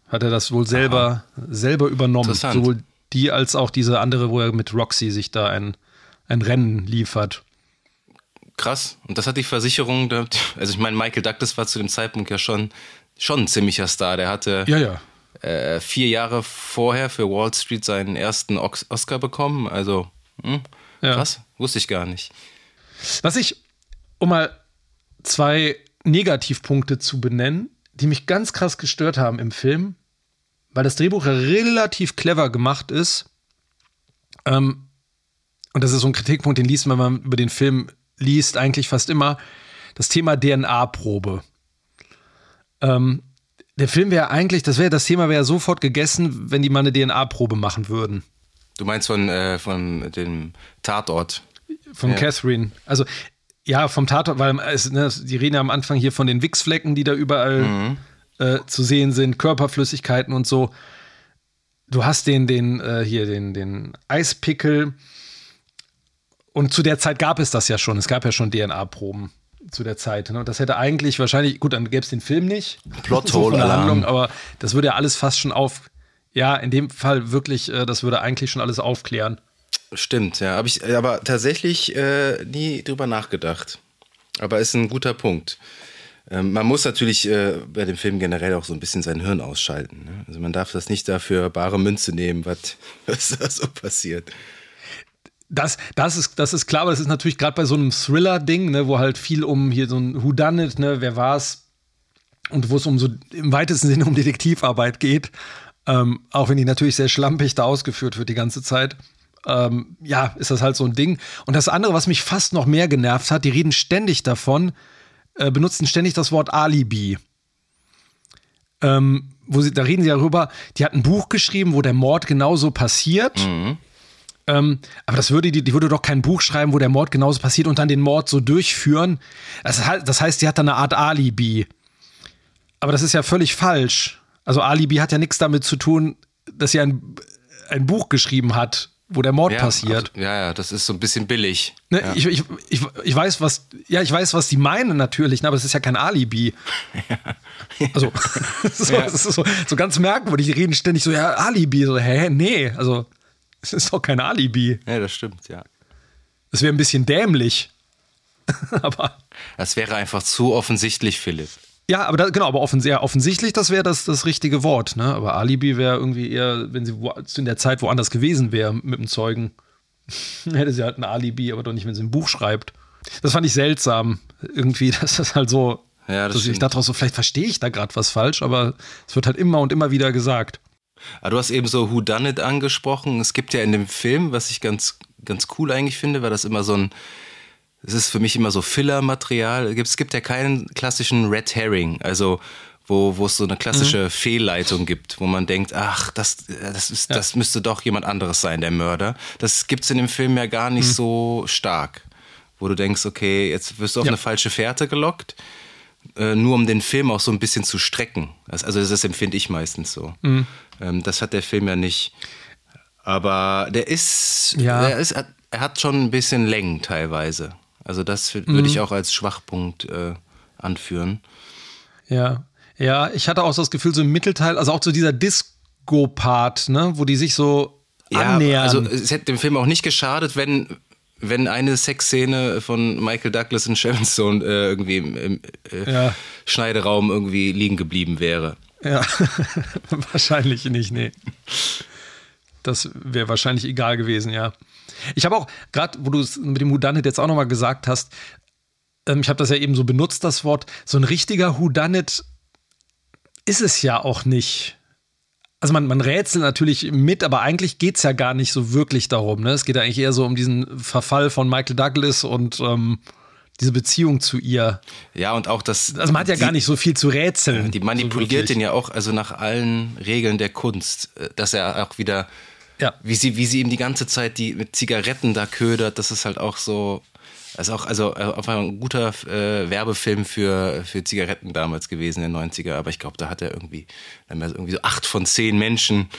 Hat er das wohl selber, selber übernommen. Sowohl die als auch diese andere, wo er mit Roxy sich da ein, ein Rennen liefert. Krass. Und das hat die Versicherung, also ich meine, Michael Douglas war zu dem Zeitpunkt ja schon, schon ein ziemlicher Star. Der hatte ja, ja. Äh, vier Jahre vorher für Wall Street seinen ersten Oscar bekommen. Also, hm, ja. krass, wusste ich gar nicht. Was ich, um mal zwei Negativpunkte zu benennen, die mich ganz krass gestört haben im Film, weil das Drehbuch relativ clever gemacht ist. Ähm, und das ist so ein Kritikpunkt, den liest man, wenn man über den Film liest, eigentlich fast immer. das Thema DNA-Probe. Ähm, der Film wäre eigentlich, das wäre das Thema wäre sofort gegessen, wenn die mal eine DNA-Probe machen würden. Du meinst von, äh, von dem Tatort? Von ja. Catherine. Also ja, vom Tatort, weil es, ne, die reden ja am Anfang hier von den Wichsflecken, die da überall mhm. äh, zu sehen sind, Körperflüssigkeiten und so. Du hast den, den, äh, hier, den, den Eispickel. Und zu der Zeit gab es das ja schon. Es gab ja schon DNA-Proben zu der Zeit. Ne? Und das hätte eigentlich wahrscheinlich, gut, dann gäbe es den Film nicht. Plothole so Handlung, aber das würde ja alles fast schon auf, ja, in dem Fall wirklich, äh, das würde eigentlich schon alles aufklären. Stimmt, ja. Habe ich aber tatsächlich äh, nie drüber nachgedacht. Aber ist ein guter Punkt. Ähm, man muss natürlich äh, bei dem Film generell auch so ein bisschen sein Hirn ausschalten. Ne? Also man darf das nicht dafür bare Münze nehmen, was, was da so passiert. Das, das, ist, das ist klar, aber das ist natürlich gerade bei so einem Thriller-Ding, ne, wo halt viel um hier so ein Whodunit, ne, wer war's? Und wo es um so im weitesten Sinne um Detektivarbeit geht. Ähm, auch wenn die natürlich sehr schlampig da ausgeführt wird die ganze Zeit ähm, ja, ist das halt so ein Ding. Und das andere, was mich fast noch mehr genervt hat, die reden ständig davon, äh, benutzen ständig das Wort Alibi. Ähm, wo sie, da reden sie darüber, die hat ein Buch geschrieben, wo der Mord genauso passiert. Mhm. Ähm, aber das würde die, die würde doch kein Buch schreiben, wo der Mord genauso passiert und dann den Mord so durchführen. Das, das heißt, sie hat da eine Art Alibi. Aber das ist ja völlig falsch. Also Alibi hat ja nichts damit zu tun, dass sie ein, ein Buch geschrieben hat wo der Mord ja, passiert. Ja, ja, das ist so ein bisschen billig. Ne, ja. ich, ich, ich, ich weiß, was, ja, ich weiß, was die meinen natürlich, ne, aber es ist ja kein Alibi. Ja. Also, so, ja. das ist so, so ganz merkwürdig. Die reden ständig so, ja, Alibi. So, hä, nee, also, es ist doch kein Alibi. Ja, das stimmt, ja. Das wäre ein bisschen dämlich. aber. Das wäre einfach zu offensichtlich, Philipp. Ja, aber da, genau, aber offens ja, offensichtlich, das wäre das, das richtige Wort, ne? Aber Alibi wäre irgendwie eher, wenn sie in der Zeit woanders gewesen wäre mit dem Zeugen, hätte sie halt ein Alibi, aber doch nicht, wenn sie ein Buch schreibt. Das fand ich seltsam, irgendwie, dass das halt so. Ja, das ich dachte auch so, vielleicht verstehe ich da gerade was falsch, aber es wird halt immer und immer wieder gesagt. Aber du hast eben so Who Done It angesprochen. Es gibt ja in dem Film, was ich ganz, ganz cool eigentlich finde, weil das immer so ein es ist für mich immer so Filler-Material. Es gibt ja keinen klassischen Red Herring, also wo, wo es so eine klassische mhm. Fehlleitung gibt, wo man denkt, ach, das, das, ist, ja. das müsste doch jemand anderes sein, der Mörder. Das gibt es in dem Film ja gar nicht mhm. so stark, wo du denkst, okay, jetzt wirst du auf ja. eine falsche Fährte gelockt, äh, nur um den Film auch so ein bisschen zu strecken. Das, also das empfinde ich meistens so. Mhm. Ähm, das hat der Film ja nicht. Aber der ist, ja. der ist, er hat schon ein bisschen Längen teilweise. Also das würde mhm. ich auch als Schwachpunkt äh, anführen. Ja, ja, ich hatte auch so das Gefühl, so im Mittelteil, also auch so dieser Disco-Part, ne, wo die sich so ja, annähern. Also es hätte dem Film auch nicht geschadet, wenn, wenn eine Sexszene von Michael Douglas und Sharon Stone äh, irgendwie im, im äh, ja. Schneideraum irgendwie liegen geblieben wäre. Ja, wahrscheinlich nicht, nee. Das wäre wahrscheinlich egal gewesen, ja. Ich habe auch, gerade wo du es mit dem Whodunit jetzt auch nochmal gesagt hast, ähm, ich habe das ja eben so benutzt, das Wort, so ein richtiger Whodunit ist es ja auch nicht. Also man, man rätselt natürlich mit, aber eigentlich geht es ja gar nicht so wirklich darum. Ne? Es geht ja eigentlich eher so um diesen Verfall von Michael Douglas und ähm, diese Beziehung zu ihr. Ja, und auch das. Also man hat ja die, gar nicht so viel zu rätseln. Die manipuliert so den ja auch, also nach allen Regeln der Kunst, äh, dass er auch wieder ja. Wie sie, wie sie ihm die ganze Zeit die mit Zigaretten da ködert, das ist halt auch so. Das ist auch also äh, auf ein guter äh, Werbefilm für, für Zigaretten damals gewesen in den 90er, aber ich glaube, da hat er irgendwie, irgendwie so acht von zehn Menschen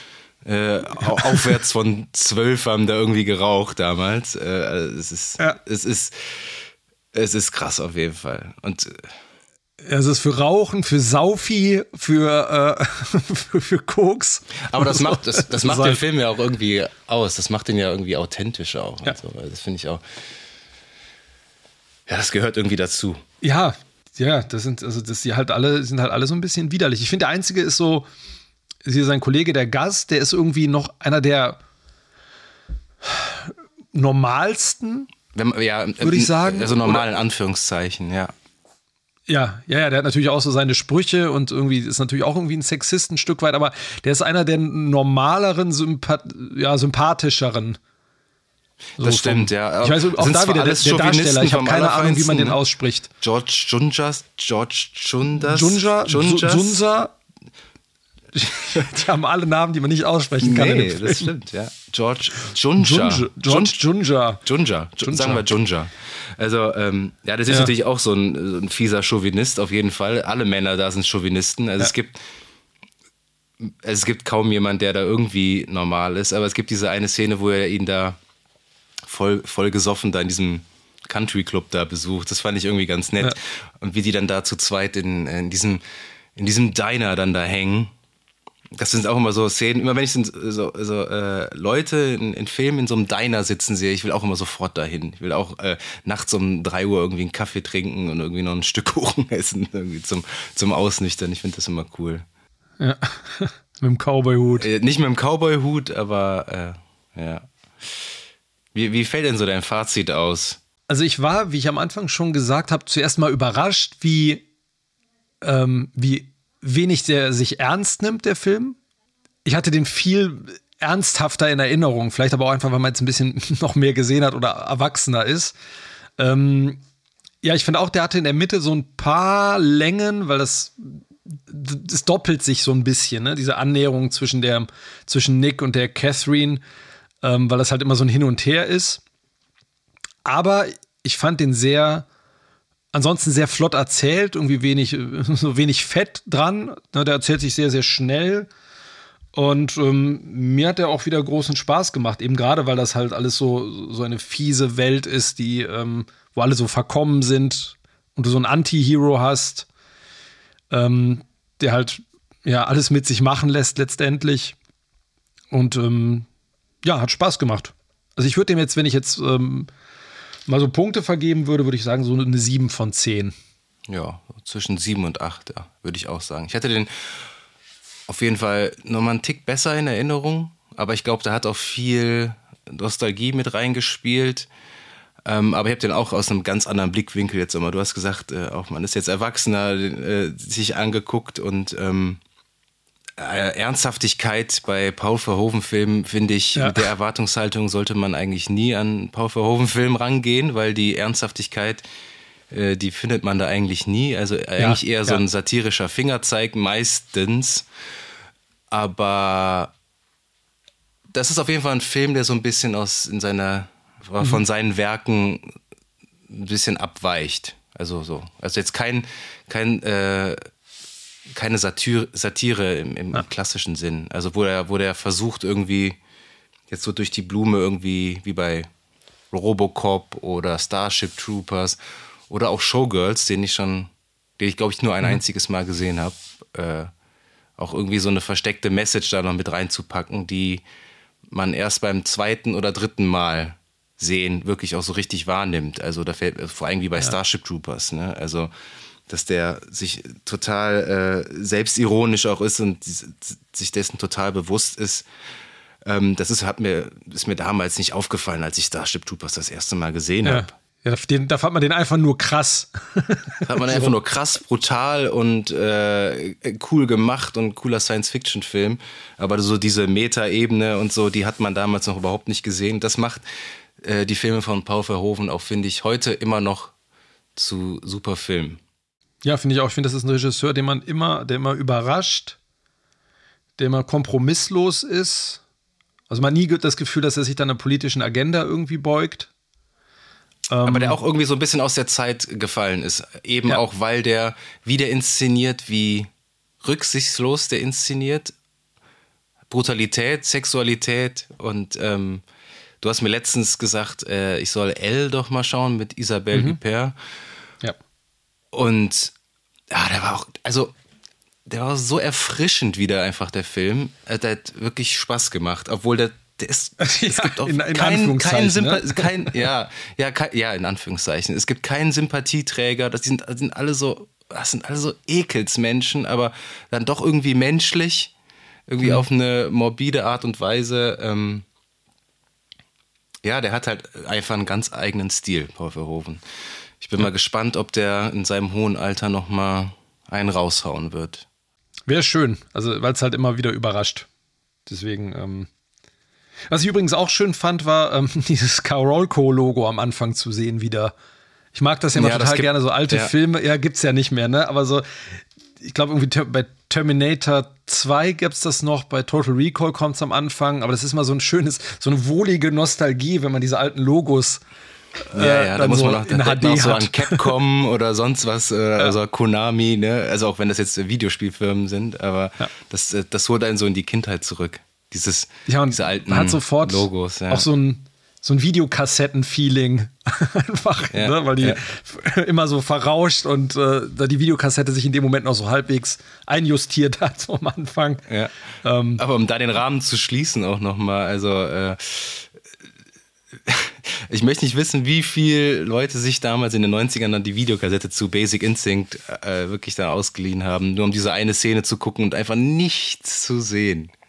äh, aufwärts von zwölf haben da irgendwie geraucht damals. Äh, also es ist, ja. es ist, es ist krass auf jeden Fall. Und äh, es ist für Rauchen, für Saufi, für, äh, für, für, Koks. Aber das macht, das, das macht den Film ja auch irgendwie aus. Das macht den ja irgendwie authentisch auch. Ja. So. Das finde ich auch. Ja, das gehört irgendwie dazu. Ja, ja, das sind, also das die halt alle, sind halt alle so ein bisschen widerlich. Ich finde, der einzige ist so, ist hier sein Kollege, der Gast, der ist irgendwie noch einer der normalsten. Wenn, ja, würde ich sagen. Also normal in Anführungszeichen, ja. Ja, ja, ja, der hat natürlich auch so seine Sprüche und irgendwie ist natürlich auch irgendwie ein Sexist ein Stück weit, aber der ist einer der normaleren, Sympath ja, sympathischeren So Das stimmt, vom- ja. Ich weiß auch da wieder der, der Darsteller. Ich habe keine Ahnung, wie man den ausspricht. George Junjas, George Jundas, Junja? Junja. Die haben alle Namen, die man nicht aussprechen kann. Nee, das stimmt, ja. George Junja. Junja. George Junja. Junja, Junja. sagen wir Junja. Also, ähm, ja, das ist Ja. natürlich auch so ein, so ein fieser Chauvinist, auf jeden Fall. Alle Männer da sind Chauvinisten. Also Ja. es gibt es gibt kaum jemand, der da irgendwie normal ist, aber es gibt diese eine Szene, wo er ihn da voll, voll gesoffen da in diesem Country Club da besucht. Das fand ich irgendwie ganz nett. Ja. Und wie die dann da zu zweit in, in, diesem, in diesem Diner dann da hängen. Das sind auch immer so Szenen, immer wenn ich so, so, äh, Leute in, in Filmen in so einem Diner sitzen sehe, ich will auch immer sofort dahin. Ich will auch äh, nachts um drei Uhr irgendwie einen Kaffee trinken und irgendwie noch ein Stück Kuchen essen, irgendwie zum, zum Ausnüchtern. Ich finde das immer cool. Ja. Mit dem Cowboy-Hut. Äh, nicht mit dem Cowboy-Hut, aber äh, ja. Wie, wie fällt denn so dein Fazit aus? Also ich war, wie ich am Anfang schon gesagt habe, zuerst mal überrascht, wie, ähm, wie wenig der sich ernst nimmt, der Film. Ich hatte den viel ernsthafter in Erinnerung, vielleicht aber auch einfach, weil man jetzt ein bisschen noch mehr gesehen hat oder erwachsener ist. Ähm, ja, ich finde auch, der hatte in der Mitte so ein paar Längen, weil das das doppelt sich so ein bisschen, ne? diese Annäherung zwischen, der, zwischen Nick und der Catherine, ähm, weil das halt immer so ein Hin und Her ist. Aber ich fand den sehr, ansonsten sehr flott erzählt, irgendwie wenig, so wenig Fett dran. Ne, der erzählt sich sehr, sehr schnell. Und ähm, mir hat er auch wieder großen Spaß gemacht, eben gerade weil das halt alles so, so eine fiese Welt ist, die, ähm, wo alle so verkommen sind und du so einen Anti-Hero hast, ähm, der halt ja alles mit sich machen lässt letztendlich. Und ähm, ja, hat Spaß gemacht. Also ich würde dem jetzt, wenn ich jetzt ähm, mal so Punkte vergeben würde, würde ich sagen, so eine 7 von 10. Ja, zwischen sieben und acht, ja, würde ich auch sagen. Ich hatte den auf jeden Fall nochmal einen Tick besser in Erinnerung, aber ich glaube, da hat auch viel Nostalgie mit reingespielt. Ähm, aber ich habe den auch aus einem ganz anderen Blickwinkel jetzt immer. Du hast gesagt, äh, auch man ist jetzt Erwachsener, äh, sich angeguckt und ähm, äh, Ernsthaftigkeit bei Paul Verhoeven-Filmen, finde ich, Ja. mit der Erwartungshaltung sollte man eigentlich nie an Paul Verhoeven-Film rangehen, weil die Ernsthaftigkeit, äh, die findet man da eigentlich nie. Also eigentlich eher so ja. ein satirischer Fingerzeig meistens. Aber das ist auf jeden Fall ein Film, der so ein bisschen aus in seiner von seinen Werken ein bisschen abweicht. Also so. Also jetzt kein, kein äh, keine Satir Satire im, im klassischen Sinn. Also wo er, wo der versucht irgendwie jetzt so durch die Blume irgendwie wie bei Robocop oder Starship Troopers oder auch Showgirls, den ich schon, den ich glaube ich nur ein einziges Mal gesehen habe, äh, auch irgendwie so eine versteckte Message da noch mit reinzupacken, die man erst beim zweiten oder dritten Mal sehen wirklich auch so richtig wahrnimmt. Also da fällt vor allem wie bei Starship Troopers, ne? Also dass der sich total äh, selbstironisch auch ist und sich dessen total bewusst ist. Ähm, das ist, hat mir, ist mir damals nicht aufgefallen, als ich Starship Troopers das erste Mal gesehen Ja. habe. Ja, den, da fand man den einfach nur krass. Da hat man einfach nur krass, brutal und äh, cool gemacht und cooler Science-Fiction-Film. Aber so diese Meta-Ebene und so, die hat man damals noch überhaupt nicht gesehen. Das macht äh, die Filme von Paul Verhoeven auch, finde ich, heute immer noch zu super Filmen. Ja, finde ich auch. Ich finde, das ist ein Regisseur, den man immer, der immer überrascht, der immer kompromisslos ist. Also man nie das Gefühl, dass er sich dann einer politischen Agenda irgendwie beugt. Aber der auch irgendwie so ein bisschen aus der Zeit gefallen ist. Eben Ja. auch, weil der wieder inszeniert, wie rücksichtslos der inszeniert. Brutalität, Sexualität und ähm, du hast mir letztens gesagt, äh, ich soll Elle doch mal schauen mit Isabelle Huppert. Ja. Und ja, der war auch, also der war so erfrischend wieder einfach der Film. Äh, Der hat wirklich Spaß gemacht, obwohl der, der ist, es Ja, gibt auch in- in kein, kein, Sympa ne? kein ja, ja, kein, ja, in Anführungszeichen. Es gibt keinen Sympathieträger, das sind, das sind alle so, das sind alle so Ekelsmenschen, aber dann doch irgendwie menschlich, irgendwie auf eine morbide Art und Weise. Ähm, ja, der hat halt einfach einen ganz eigenen Stil, Paul Verhoeven. Ich bin mal gespannt, ob der in seinem hohen Alter noch mal einen raushauen wird. Wäre schön, also weil es halt immer wieder überrascht. Deswegen, ähm, Was ich übrigens auch schön fand, war ähm, dieses Carolco-Logo am Anfang zu sehen wieder. Ich mag das ja immer ja, total gerne, so alte ja. Filme, ja, gibt's ja nicht mehr, ne? Aber so, ich glaube, irgendwie bei Terminator 2 gibt's das noch, bei Total Recall kommt's am Anfang, aber das ist mal so ein schönes, so eine wohlige Nostalgie, wenn man diese alten Logos ja, ja, da muss so man noch, in HD noch so an Capcom oder sonst was, äh, ja. also Konami, ne? Also auch wenn das jetzt Videospielfirmen sind, aber ja. das, äh, das holt einen so in die Kindheit zurück. Dieses, ja, und diese alten man hat sofort Logos. Ja. Auch so ein, so ein Videokassetten-Feeling. Einfach, ne? weil die immer so verrauscht und äh, da die Videokassette sich in dem Moment noch so halbwegs einjustiert hat so am Anfang. Ja. Ähm, Aber um da den Rahmen zu schließen auch nochmal, also äh, ich möchte nicht wissen, wie viele Leute sich damals in den 90ern dann die Videokassette zu Basic Instinct äh, wirklich da ausgeliehen haben, nur um diese eine Szene zu gucken und einfach nichts zu sehen.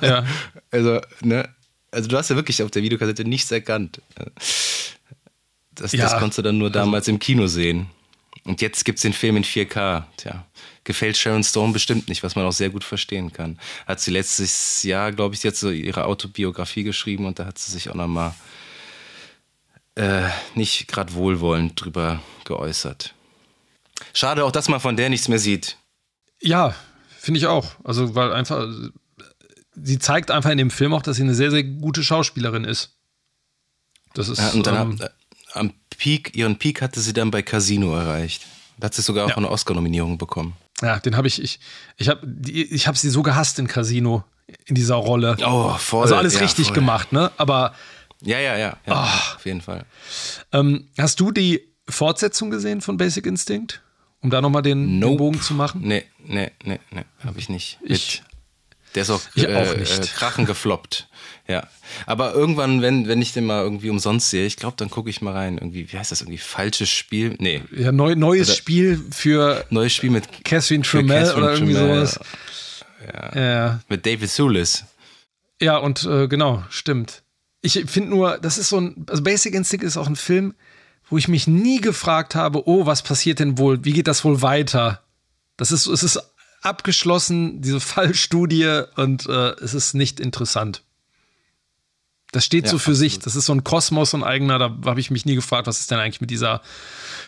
Ja. Also, ne? Also du hast ja wirklich auf der Videokassette nichts erkannt. Das, ja. das konntest du dann nur also damals also, im Kino sehen. Und jetzt gibt es den Film in 4K. Tja, gefällt Sharon Stone bestimmt nicht, was man auch sehr gut verstehen kann. Hat sie letztes Jahr, glaube ich, jetzt so ihre Autobiografie geschrieben und da hat sie sich auch nochmal äh, nicht gerade wohlwollend drüber geäußert. Schade auch, dass man von der nichts mehr sieht. Ja, finde ich auch. Also, weil einfach, sie zeigt einfach in dem Film auch, dass sie eine sehr, sehr gute Schauspielerin ist. Das ist. Ja, und dann ähm, am Peak, ihren Peak hatte sie dann bei Casino erreicht. Da hat sie sogar auch ja. eine Oscar-Nominierung bekommen. Ja, den habe ich, ich, ich habe ich hab sie so gehasst in Casino, in dieser Rolle. Oh, voll. Also alles ja, richtig voll. gemacht, ne? Aber ja, ja, ja, ja oh. auf jeden Fall. Ähm, hast du die Fortsetzung gesehen von Basic Instinct? Um da nochmal den, nope. den Bogen zu machen? Nee, nee, nee, nee, habe ich nicht. Ich, der ist auch, ich äh, auch nicht. Äh, krachen gefloppt. Ja. Aber irgendwann, wenn, wenn ich den mal irgendwie umsonst sehe, ich glaube, dann gucke ich mal rein. Irgendwie, wie heißt das? Irgendwie falsches Spiel? Nee. Ja, neu, neues oder Spiel für neues Spiel mit Catherine Tremel oder irgendwie Tremel. sowas. Ja. ja. Mit David Soulis. Ja, und äh, genau, stimmt. Ich finde nur, das ist so ein, also Basic Instinct ist auch ein Film, wo ich mich nie gefragt habe, oh, was passiert denn wohl? Wie geht das wohl weiter? Das ist, es ist abgeschlossen, diese Fallstudie, und äh, es ist nicht interessant. Das steht ja, so für absolut. sich. Das ist so ein Kosmos und eigener. Da habe ich mich nie gefragt, was ist denn eigentlich mit dieser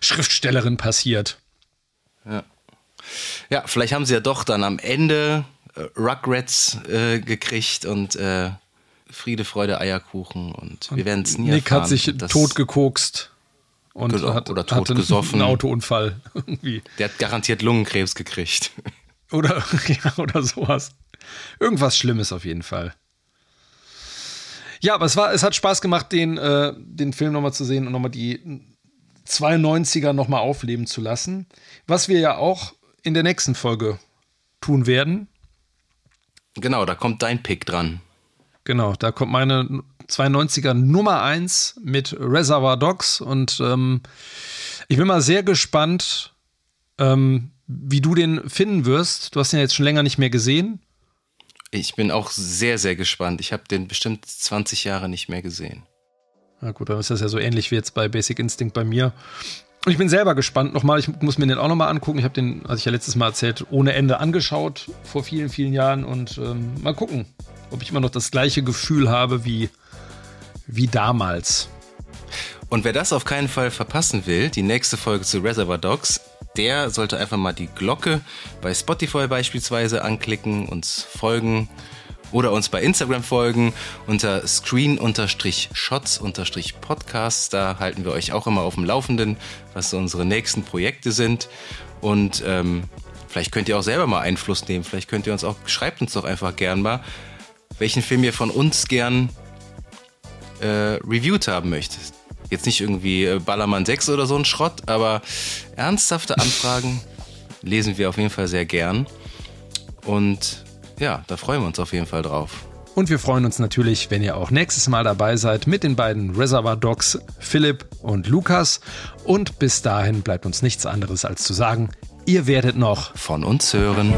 Schriftstellerin passiert. Ja. Ja, vielleicht haben sie ja doch dann am Ende äh, Rugrats äh, gekriegt und äh, Friede, Freude, Eierkuchen und, und wir werden es nie Nick erfahren. hat sich tot gekokst und genau, hat, oder tot gesoffen. Einen Autounfall irgendwie. Der hat garantiert Lungenkrebs gekriegt. Oder, ja, oder sowas. Irgendwas Schlimmes auf jeden Fall. Ja, aber es war, es hat Spaß gemacht, den, äh, den Film nochmal zu sehen und nochmal die 92er nochmal aufleben zu lassen. Was wir ja auch in der nächsten Folge tun werden. Genau, da kommt dein Pick dran. Genau, da kommt meine 92er Nummer 1 mit Reservoir Dogs und ähm, ich bin mal sehr gespannt, ähm, wie du den finden wirst. Du hast ihn ja jetzt schon länger nicht mehr gesehen. Ich bin auch sehr, sehr gespannt. Ich habe den bestimmt 20 Jahre nicht mehr gesehen. Na gut, dann ist das ja so ähnlich wie jetzt bei Basic Instinct bei mir. Ich bin selber gespannt nochmal. Ich muss mir den auch nochmal angucken. Ich habe den, als ich ja letztes Mal erzählt, ohne Ende angeschaut vor vielen, vielen Jahren und ähm, mal gucken, ob ich immer noch das gleiche Gefühl habe wie, wie damals. Und wer das auf keinen Fall verpassen will, die nächste Folge zu Reservoir Dogs, der sollte einfach mal die Glocke bei Spotify beispielsweise anklicken, uns folgen oder uns bei Instagram folgen unter screen-shots-podcasts. Da halten wir euch auch immer auf dem Laufenden, was unsere nächsten Projekte sind. Und ähm, vielleicht könnt ihr auch selber mal Einfluss nehmen. Vielleicht könnt ihr uns auch, schreibt uns doch einfach gern mal, welchen Film ihr von uns gern äh, reviewed haben möchtet. Jetzt nicht irgendwie äh, Ballermann 6 oder so ein Schrott, aber ernsthafte Anfragen lesen wir auf jeden Fall sehr gern. Und ja, da freuen wir uns auf jeden Fall drauf. Und wir freuen uns natürlich, wenn ihr auch nächstes Mal dabei seid mit den beiden Reservoir Dogs, Philipp und Lukas. Und bis dahin bleibt uns nichts anderes als zu sagen, ihr werdet noch von uns hören.